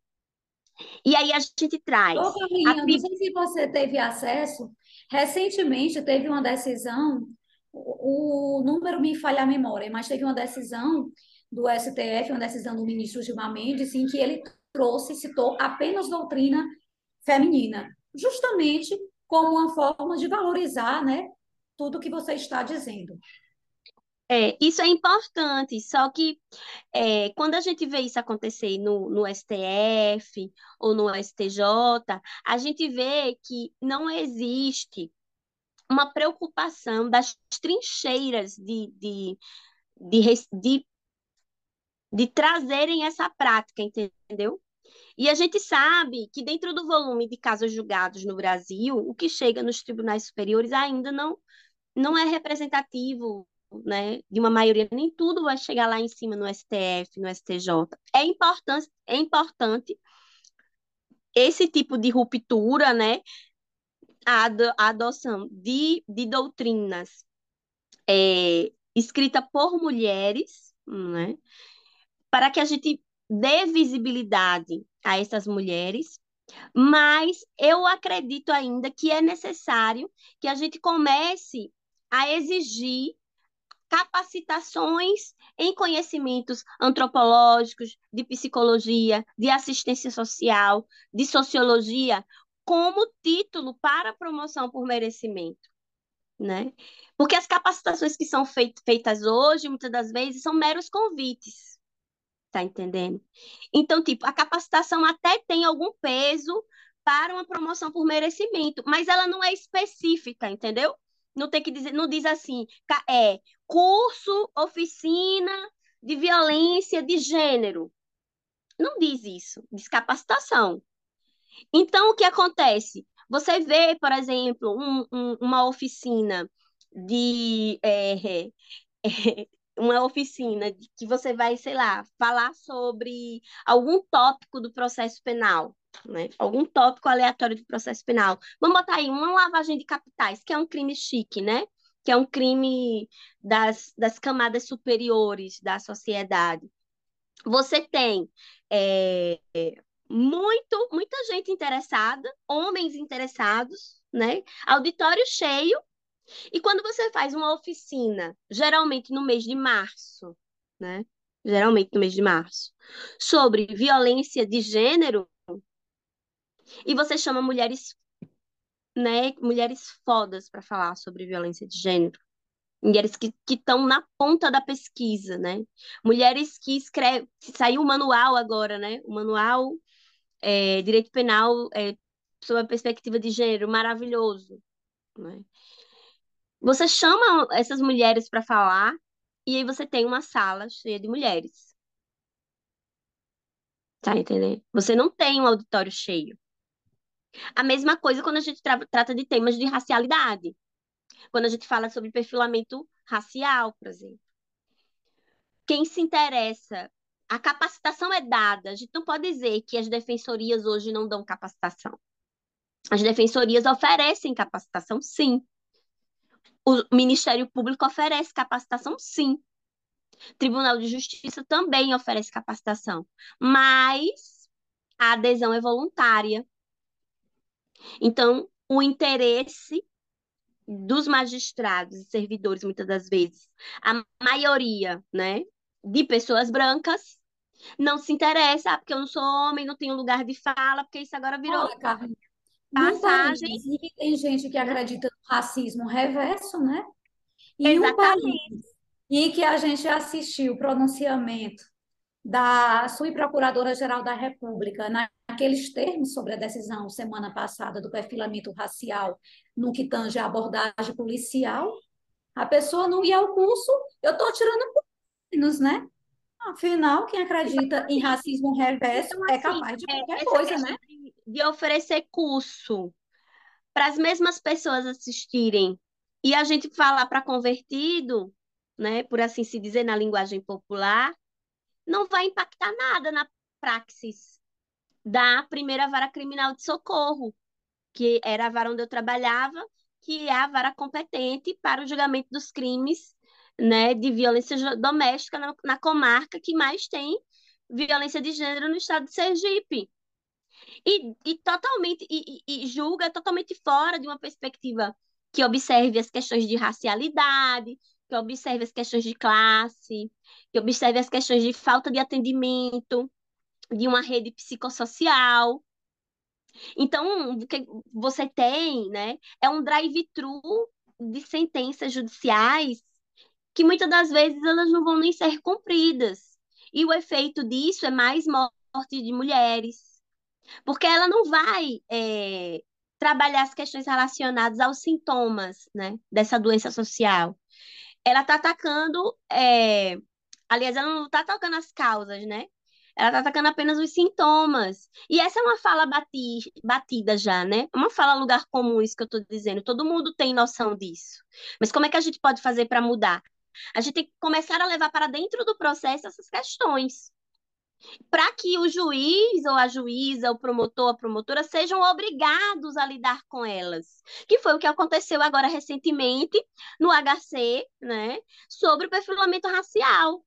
Speaker 5: E aí a gente traz.
Speaker 4: Ô, Carlinha, a... não sei se você teve acesso. Recentemente teve uma decisão, o, o número me falha a memória, mas teve uma decisão do STF, uma decisão do ministro Gilmar Mendes, em que ele trouxe citou apenas doutrina feminina, justamente como uma forma de valorizar né, tudo que você está dizendo.
Speaker 5: É, isso é importante, só que é, quando a gente vê isso acontecer no, no STF ou no STJ, a gente vê que não existe uma preocupação das trincheiras de, de, de, de, de trazerem essa prática, entendeu? E a gente sabe que dentro do volume de casos julgados no Brasil, o que chega nos tribunais superiores ainda não, não é representativo né, de uma maioria, nem tudo vai chegar lá em cima no STF, no STJ. É importante, é importante esse tipo de ruptura, né, a, adoção de, de doutrinas é, escrita por mulheres, né? Para que a gente dê visibilidade a essas mulheres, mas eu acredito ainda que é necessário que a gente comece a exigir capacitações em conhecimentos antropológicos, de psicologia, de assistência social, de sociologia, como título para promoção por merecimento, né? Porque as capacitações que são feitas hoje, muitas das vezes, são meros convites, tá entendendo? Então, tipo, a capacitação até tem algum peso para uma promoção por merecimento, mas ela não é específica, entendeu? Não tem que dizer, não diz assim, é curso, oficina de violência de gênero. Não diz isso, diz capacitação. Então, o que acontece? Você vê, por exemplo, um, um, uma oficina de. É, é, uma oficina que você vai, sei lá, falar sobre algum tópico do processo penal, né? Algum tópico aleatório do processo penal. Vamos botar aí uma lavagem de capitais, que é um crime chique, né? Que é um crime das, das camadas superiores da sociedade. Você tem é, muito, muita gente interessada, homens interessados, né? Auditório cheio. E quando você faz uma oficina, geralmente no mês de março, né? Geralmente no mês de março, sobre violência de gênero, e você chama mulheres, né, mulheres fodas para falar sobre violência de gênero. Mulheres que estão na ponta da pesquisa, né? Mulheres que escrevem. Saiu o manual agora, né? O manual é, direito penal é, sob a perspectiva de gênero, maravilhoso. Né? Você chama essas mulheres para falar e aí você tem uma sala cheia de mulheres. Tá entendendo? Você não tem um auditório cheio. A mesma coisa quando a gente tra trata de temas de racialidade. Quando a gente fala sobre perfilamento racial, por exemplo. Quem se interessa a capacitação é dada. A gente não pode dizer que as defensorias hoje não dão capacitação. As defensorias oferecem capacitação, sim. O Ministério Público oferece capacitação, sim. Tribunal de Justiça também oferece capacitação, mas a adesão é voluntária. Então, o interesse dos magistrados e servidores, muitas das vezes, a maioria, né, de pessoas brancas não se interessa, ah, porque eu não sou homem, não tenho lugar de fala, porque isso agora virou
Speaker 4: Olha, passagem. País, e tem gente que acredita no racismo reverso, né? E Exatamente. um país em que a gente assistiu o pronunciamento da subprocuradora-geral da República naqueles termos sobre a decisão semana passada do perfilamento racial no que tange a abordagem policial, a pessoa não ia ao curso, eu estou tirando menos, né? Afinal, quem acredita em racismo reverso então, é assim, capaz de é, qualquer coisa, né?
Speaker 5: De, de oferecer curso para as mesmas pessoas assistirem e a gente falar para convertido, né, por assim se dizer na linguagem popular, não vai impactar nada na praxis da primeira vara criminal de socorro, que era a vara onde eu trabalhava, que é a vara competente para o julgamento dos crimes né, de violência doméstica na, na comarca que mais tem violência de gênero no estado de Sergipe. E, e totalmente e, e, julga totalmente fora de uma perspectiva que observe as questões de racialidade, que observe as questões de classe, que observe as questões de falta de atendimento, de uma rede psicossocial. Então, o que você tem, né, é um drive-thru de sentenças judiciais que muitas das vezes elas não vão nem ser cumpridas. E o efeito disso é mais morte de mulheres, porque ela não vai é, trabalhar as questões relacionadas aos sintomas né, dessa doença social. Ela está atacando, é, aliás, ela não está atacando as causas, né? Ela está atacando apenas os sintomas. E essa é uma fala bati, batida já, né? É uma fala lugar comum, isso que eu estou dizendo. Todo mundo tem noção disso. Mas como é que a gente pode fazer para mudar? A gente tem que começar a levar para dentro do processo essas questões. Para que o juiz ou a juíza, o promotor, a promotora sejam obrigados a lidar com elas. Que foi o que aconteceu agora recentemente no HC, né, sobre o perfilamento racial.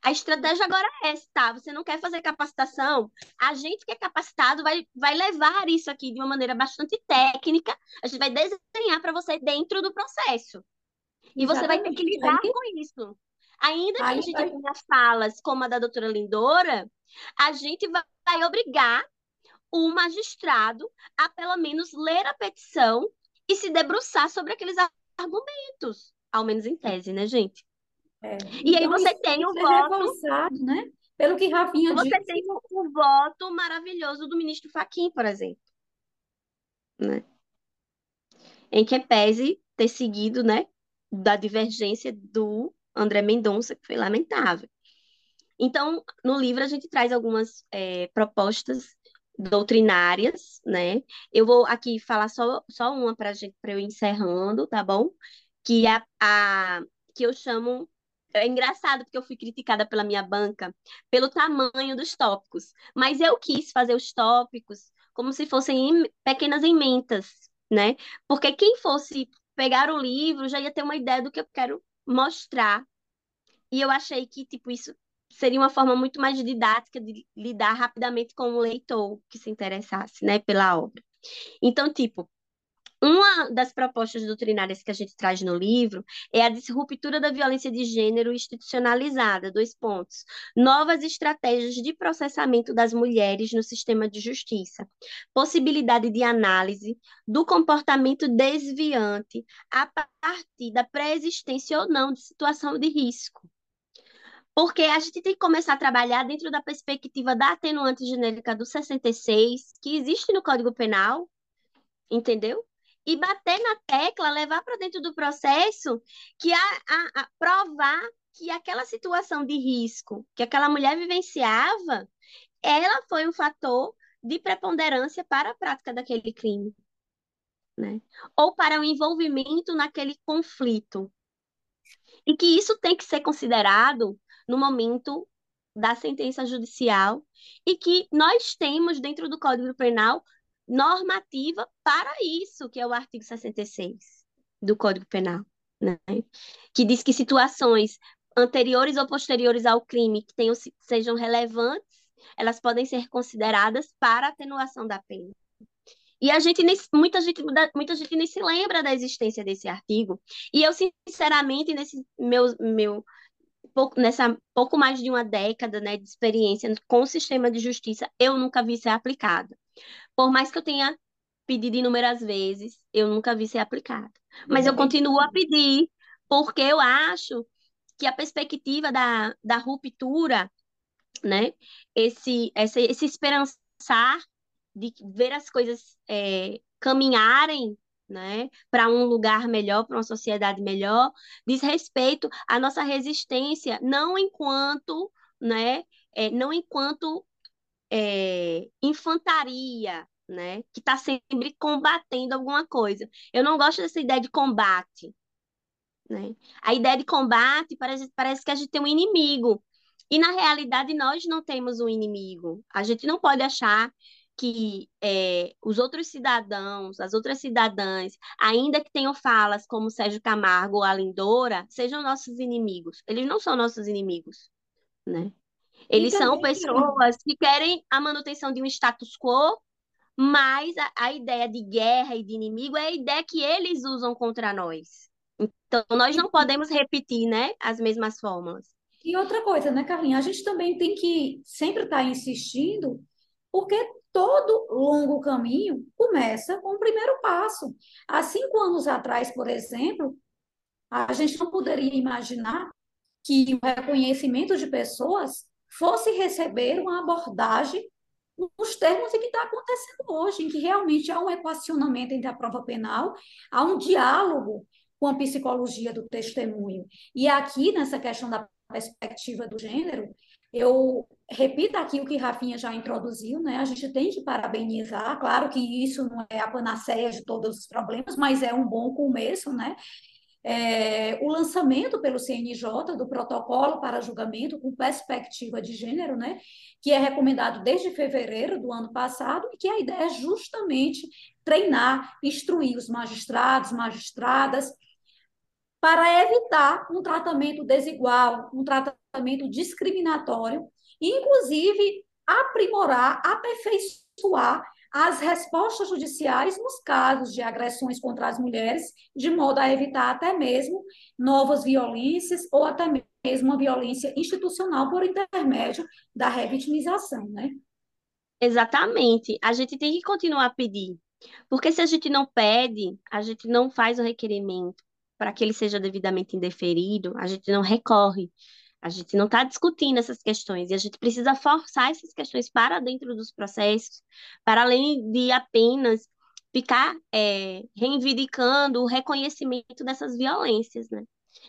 Speaker 5: A estratégia agora é essa, tá? Você não quer fazer capacitação? A gente que é capacitado vai, vai levar isso aqui de uma maneira bastante técnica. A gente vai desenhar para você dentro do processo. E você vai ter que lidar com isso. Ainda que
Speaker 4: Aí
Speaker 5: a gente
Speaker 4: vai-
Speaker 5: tenha falas como a da doutora Lindora, a gente vai, obrigar o magistrado a pelo menos ler a petição e se debruçar sobre aqueles argumentos, ao menos em tese, né, gente?
Speaker 4: É.
Speaker 5: E aí
Speaker 4: Então,
Speaker 5: você tem o voto,
Speaker 4: né? Pelo que Rafinha
Speaker 5: você
Speaker 4: disse,
Speaker 5: tem o, o voto maravilhoso do ministro Fachin, por exemplo, né? Em que pese ter seguido, né, da divergência do André Mendonça, que foi lamentável. Então, no livro a gente traz algumas é, propostas doutrinárias, né? Eu vou aqui falar só, só uma para gente para eu encerrando, tá bom? Que é a, a que eu chamo é engraçado porque eu fui criticada pela minha banca pelo tamanho dos tópicos, mas eu quis fazer os tópicos como se fossem em- pequenas ementas, né? Porque quem fosse pegar o livro já ia ter uma ideia do que eu quero mostrar. E eu achei que, tipo, isso seria uma forma muito mais didática de lidar rapidamente com o leitor que se interessasse, né, pela obra. Então, tipo, uma das propostas doutrinárias que a gente traz no livro é a disruptura da violência de gênero institucionalizada, dois pontos. Novas estratégias de processamento das mulheres no sistema de justiça. Possibilidade de análise do comportamento desviante a partir da pré-existência ou não de situação de risco. Porque a gente tem que começar a trabalhar dentro da perspectiva da atenuante genérica do 66, que existe no Código Penal, entendeu? E bater na tecla, levar para dentro do processo, que a, a, a provar que aquela situação de risco que aquela mulher vivenciava, ela foi um fator de preponderância para a prática daquele crime, né? Ou para o envolvimento naquele conflito. E que isso tem que ser considerado no momento da sentença judicial e que nós temos dentro do Código Penal normativa para isso, que é o artigo 66 do Código Penal, né? Que diz que situações anteriores ou posteriores ao crime que tenham, sejam relevantes, elas podem ser consideradas para atenuação da pena. E a gente nem, muita gente, muita gente nem se lembra da existência desse artigo. E eu, sinceramente, nesse meu, meu pouco, nessa pouco mais de uma década né, de experiência com o sistema de justiça, eu nunca vi ser aplicado. Por mais que eu tenha pedido inúmeras vezes, eu nunca vi ser aplicado. Mas eu continuo a pedir, porque eu acho que a perspectiva da, da ruptura, né, esse, esse, esse esperançar de ver as coisas é, caminharem né, para um lugar melhor, para uma sociedade melhor, diz respeito à nossa resistência, não enquanto, né, é, não enquanto é, infantaria, né, que está sempre combatendo alguma coisa. Eu não gosto dessa ideia de combate, né? A ideia de combate parece, parece que a gente tem um inimigo. E na realidade nós não temos um inimigo. A gente não pode achar que é, os outros cidadãos, as outras cidadãs, ainda que tenham falas como Sérgio Camargo ou a Lindora, sejam nossos inimigos. Eles não são nossos inimigos, né? Eles são
Speaker 4: também-
Speaker 5: pessoas que querem a manutenção de um status quo, mas a, a ideia de guerra e de inimigo é a ideia que eles usam contra nós. Então, nós não podemos repetir, né, as mesmas fórmulas.
Speaker 4: E outra coisa, né, Carlinha? A gente também tem que sempre estar insistindo, porque todo longo caminho começa com o primeiro passo. Há cinco anos atrás, por exemplo, a gente não poderia imaginar que o reconhecimento de pessoas fosse receber uma abordagem nos termos em que está acontecendo hoje, em que realmente há um equacionamento entre a prova penal, há um diálogo com a psicologia do testemunho. E aqui, nessa questão da perspectiva do gênero, eu repito aqui o que Rafinha já introduziu, né? A gente tem que parabenizar, claro que isso não é a panaceia de todos os problemas, mas é um bom começo, né? É, o lançamento pelo CNJ do protocolo para julgamento com perspectiva de gênero, né? Que é recomendado desde fevereiro do ano passado e que a ideia é justamente treinar, instruir os magistrados, magistradas, para evitar um tratamento desigual, um tratamento discriminatório, e, inclusive, aprimorar, aperfeiçoar as respostas judiciais nos casos de agressões contra as mulheres, de modo a evitar até mesmo novas violências ou até mesmo uma violência institucional por intermédio da revitimização, né?
Speaker 5: Exatamente. A gente tem que continuar a pedir, porque se a gente não pede, a gente não faz o requerimento para que ele seja devidamente indeferido, a gente não recorre. A gente não está discutindo essas questões e a gente precisa forçar essas questões para dentro dos processos, para além de apenas ficar é, reivindicando o reconhecimento dessas violências, né?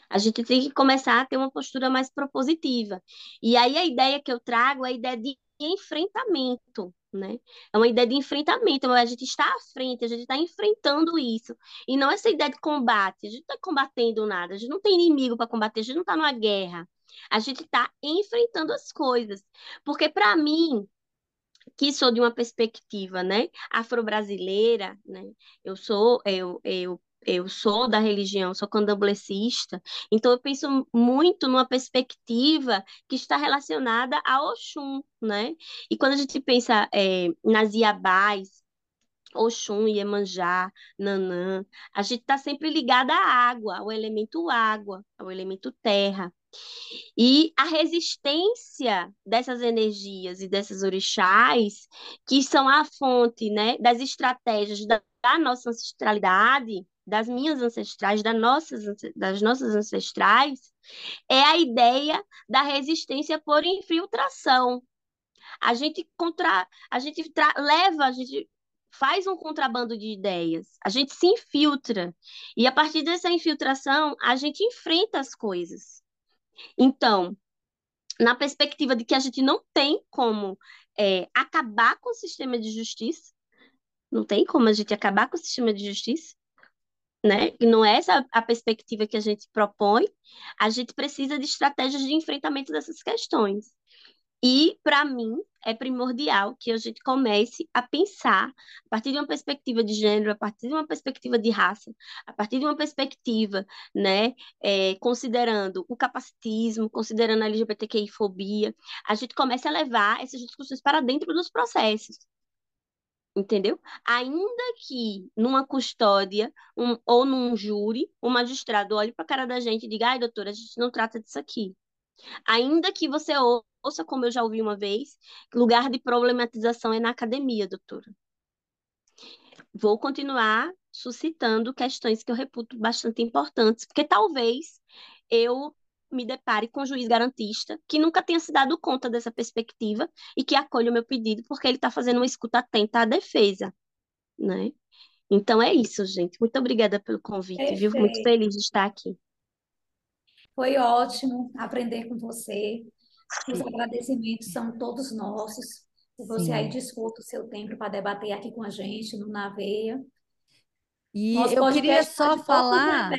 Speaker 5: A gente tem que começar a ter uma postura mais propositiva. E aí a ideia que eu trago é a ideia de enfrentamento, né? É uma ideia de enfrentamento, a gente está à frente, a gente está enfrentando isso. E não essa ideia de combate, a gente não está combatendo nada, a gente não tem inimigo para combater, a gente não está numa guerra. A gente está enfrentando as coisas. Porque, para mim, que sou de uma perspectiva, né, afro-brasileira, né, eu sou, eu, eu, eu sou da religião, sou candomblessista, então eu penso muito numa perspectiva que está relacionada a Oxum, né, e quando a gente pensa é, nas Iabás, Oxum, Iemanjá, Nanã, a gente está sempre ligada à água, ao elemento água, ao elemento terra. E a resistência dessas energias e dessas orixás, que são a fonte né, das estratégias da, da nossa ancestralidade, das minhas ancestrais, das nossas, das nossas ancestrais, é a ideia da resistência por infiltração. A gente contra, a gente tra, leva, a gente faz um contrabando de ideias, a gente se infiltra. E a partir dessa infiltração, a gente enfrenta as coisas. Então, na perspectiva de que a gente não tem como é, acabar com o sistema de justiça, não tem como a gente acabar com o sistema de justiça, né? E não é essa a perspectiva que a gente propõe, a gente precisa de estratégias de enfrentamento dessas questões. E, para mim, é primordial que a gente comece a pensar a partir de uma perspectiva de gênero, a partir de uma perspectiva de raça, a partir de uma perspectiva, né, é, considerando o capacitismo, considerando a LGBTQI-fobia, a gente comece a levar essas discussões para dentro dos processos. Entendeu? Ainda que numa custódia um, ou num júri, o magistrado olhe para a cara da gente e diga: ai, doutora, a gente não trata disso aqui. Ainda que você ouça, como eu já ouvi uma vez, lugar de problematização é na academia, doutora. Vou continuar suscitando questões que eu reputo bastante importantes, porque talvez eu me depare com um juiz garantista que nunca tenha se dado conta dessa perspectiva e que acolha o meu pedido porque ele está fazendo uma escuta atenta à defesa, né? Então é isso, gente. Muito obrigada pelo convite, Perfeito. viu? Muito feliz de estar aqui.
Speaker 4: Foi ótimo aprender com você. Os agradecimentos são todos nossos. Você Sim. aí disputa o seu tempo para debater aqui com a gente no Naveia.
Speaker 6: E Nosso eu queria só falar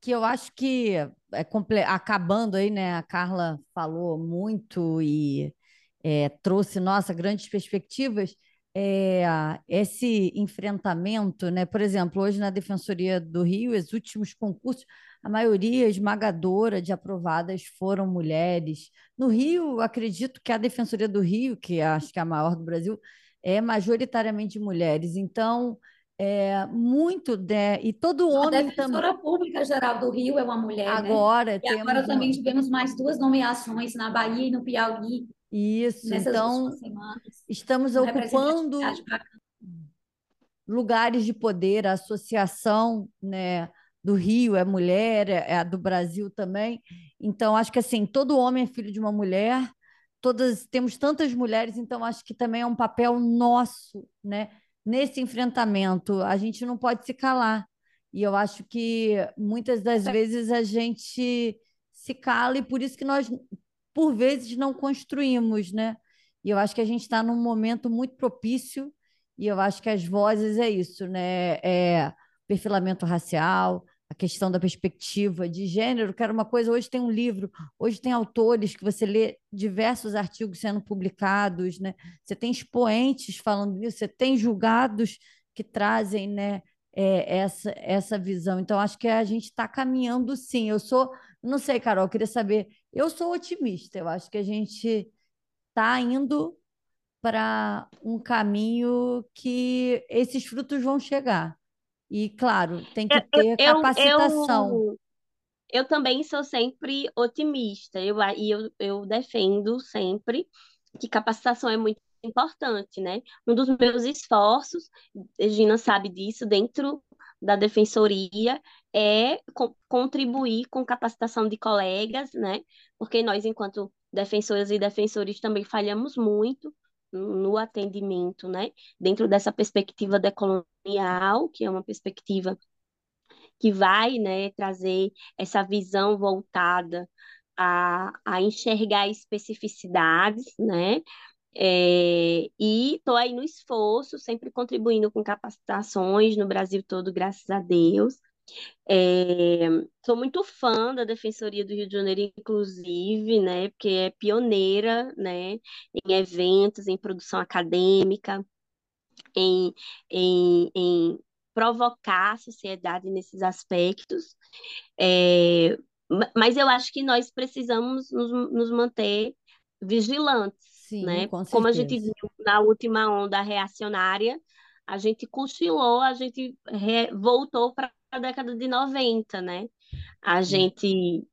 Speaker 6: que eu acho que é comple... acabando aí, né? A Carla falou muito e é, trouxe nossa grandes perspectivas. É, esse enfrentamento, né? Por exemplo, hoje na Defensoria do Rio, os últimos concursos, a maioria esmagadora de aprovadas foram mulheres. No Rio, acredito que a Defensoria do Rio, que acho que é a maior do Brasil, é majoritariamente mulheres. Então, é muito de... e todo homem
Speaker 4: a defensora também. pública geral do Rio é uma mulher,
Speaker 6: né? agora
Speaker 4: né? E agora também tivemos mais duas nomeações na Bahia e no Piauí.
Speaker 6: Isso, então estamos ocupando lugares de poder, a associação, né? do Rio é mulher, é, é a do Brasil também. Então, acho que assim, todo homem é filho de uma mulher, todas temos tantas mulheres, então acho que também é um papel nosso, né? Nesse enfrentamento, a gente não pode se calar. E eu acho que muitas das vezes a gente se cala e por isso que nós, por vezes, não construímos, né? E eu acho que a gente está num momento muito propício e eu acho que as vozes é isso, né? É perfilamento racial, a questão da perspectiva de gênero, que era uma coisa. Hoje tem um livro, hoje tem autores que você lê diversos artigos sendo publicados, né? Você tem expoentes falando isso, você tem julgados que trazem, né? é, essa, essa visão. Então, acho que a gente está caminhando sim. Eu sou, não sei, Carol, queria saber. Eu sou otimista, eu acho que a gente está indo para um caminho que esses frutos vão chegar. E, claro, tem que ter
Speaker 5: eu,
Speaker 6: capacitação.
Speaker 5: Eu, eu também sou sempre otimista, eu, e eu, eu defendo sempre que capacitação é muito importante, né? Um dos meus esforços, Gina sabe disso, dentro da defensoria, é co contribuir com capacitação de colegas, né? Porque nós, enquanto defensoras e defensores, também falhamos muito no atendimento, né? Dentro dessa perspectiva decolonial, que é uma perspectiva que vai, né, trazer essa visão voltada a, a enxergar especificidades, né? É, e estou aí no esforço, sempre contribuindo com capacitações no Brasil todo, graças a Deus. Sou é, muito fã da Defensoria do Rio de Janeiro, inclusive, né, porque é pioneira, né, em eventos, em produção acadêmica, em, em, em provocar a sociedade nesses aspectos. É, mas eu acho que nós precisamos nos, nos manter vigilantes,
Speaker 6: Sim,
Speaker 5: né?
Speaker 6: com
Speaker 5: Como a gente viu na última onda reacionária, a gente cochilou, a gente voltou para a década de 90, né? A gente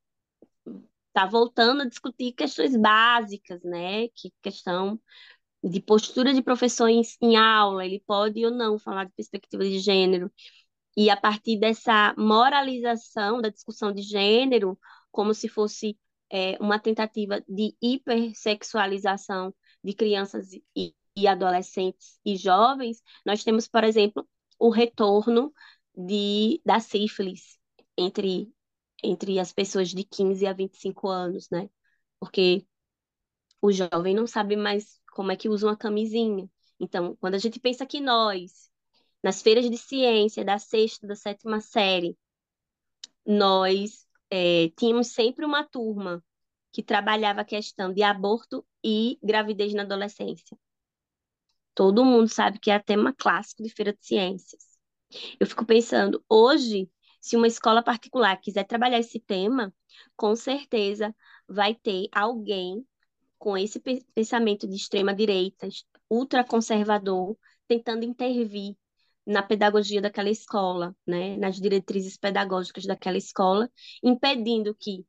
Speaker 5: está voltando a discutir questões básicas, né? Que questão de postura de professor em, em aula, ele pode ou não falar de perspectiva de gênero. E a partir dessa moralização da discussão de gênero, como se fosse é, uma tentativa de hipersexualização de crianças e, e adolescentes e jovens, nós temos, por exemplo, o retorno de, da sífilis entre, entre as pessoas de 15 a 25 anos, né? Porque o jovem não sabe mais como é que usa uma camisinha. Então, quando a gente pensa que nós, nas feiras de ciência da sexta, da sétima série, nós é, tínhamos sempre uma turma que trabalhava a questão de aborto e gravidez na adolescência. Todo mundo sabe que é tema clássico de feira de ciências. Eu fico pensando, hoje, se uma escola particular quiser trabalhar esse tema, com certeza vai ter alguém com esse pensamento de extrema direita, ultraconservador, tentando intervir na pedagogia daquela escola, né, nas diretrizes pedagógicas daquela escola, impedindo que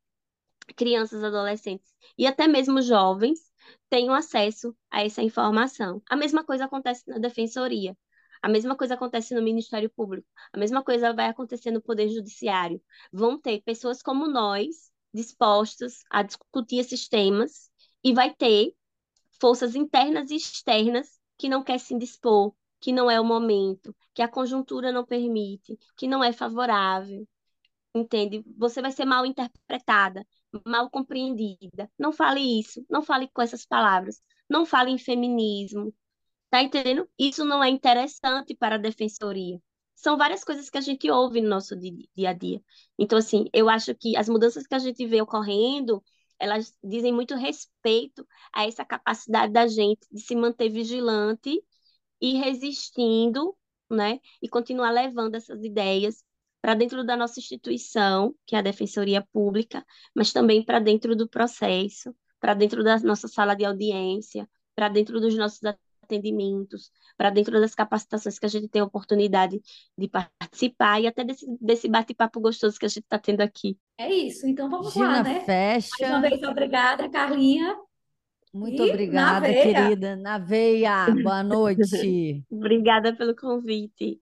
Speaker 5: crianças, adolescentes e até mesmo jovens tenham acesso a essa informação. A mesma coisa acontece na defensoria. A mesma coisa acontece no Ministério Público. A mesma coisa vai acontecer no Poder Judiciário. Vão ter pessoas como nós dispostas a discutir esses temas e vai ter forças internas e externas que não quer se indispor, que não é o momento, que a conjuntura não permite, que não é favorável. Entende? Você vai ser mal interpretada, mal compreendida. Não fale isso, não fale com essas palavras, não fale em feminismo. Tá entendendo? Isso não é interessante para a defensoria. São várias coisas que a gente ouve no nosso dia a dia. Então, assim, eu acho que as mudanças que a gente vê ocorrendo, elas dizem muito respeito a essa capacidade da gente de se manter vigilante e resistindo, né? E continuar levando essas ideias para dentro da nossa instituição, que é a Defensoria Pública, mas também para dentro do processo, para dentro da nossa sala de audiência, para dentro dos nossos atendimentos, para dentro das capacitações que a gente tem a oportunidade de participar e até desse, desse bate-papo gostoso que a gente está tendo aqui.
Speaker 4: É isso, então vamos
Speaker 6: Gina,
Speaker 4: lá, né?
Speaker 6: fecha.
Speaker 4: Mais uma vez, obrigada, Carlinha.
Speaker 6: Muito
Speaker 4: E na
Speaker 6: obrigada,
Speaker 4: veia.
Speaker 6: querida. Na veia, boa noite.
Speaker 5: Obrigada pelo convite.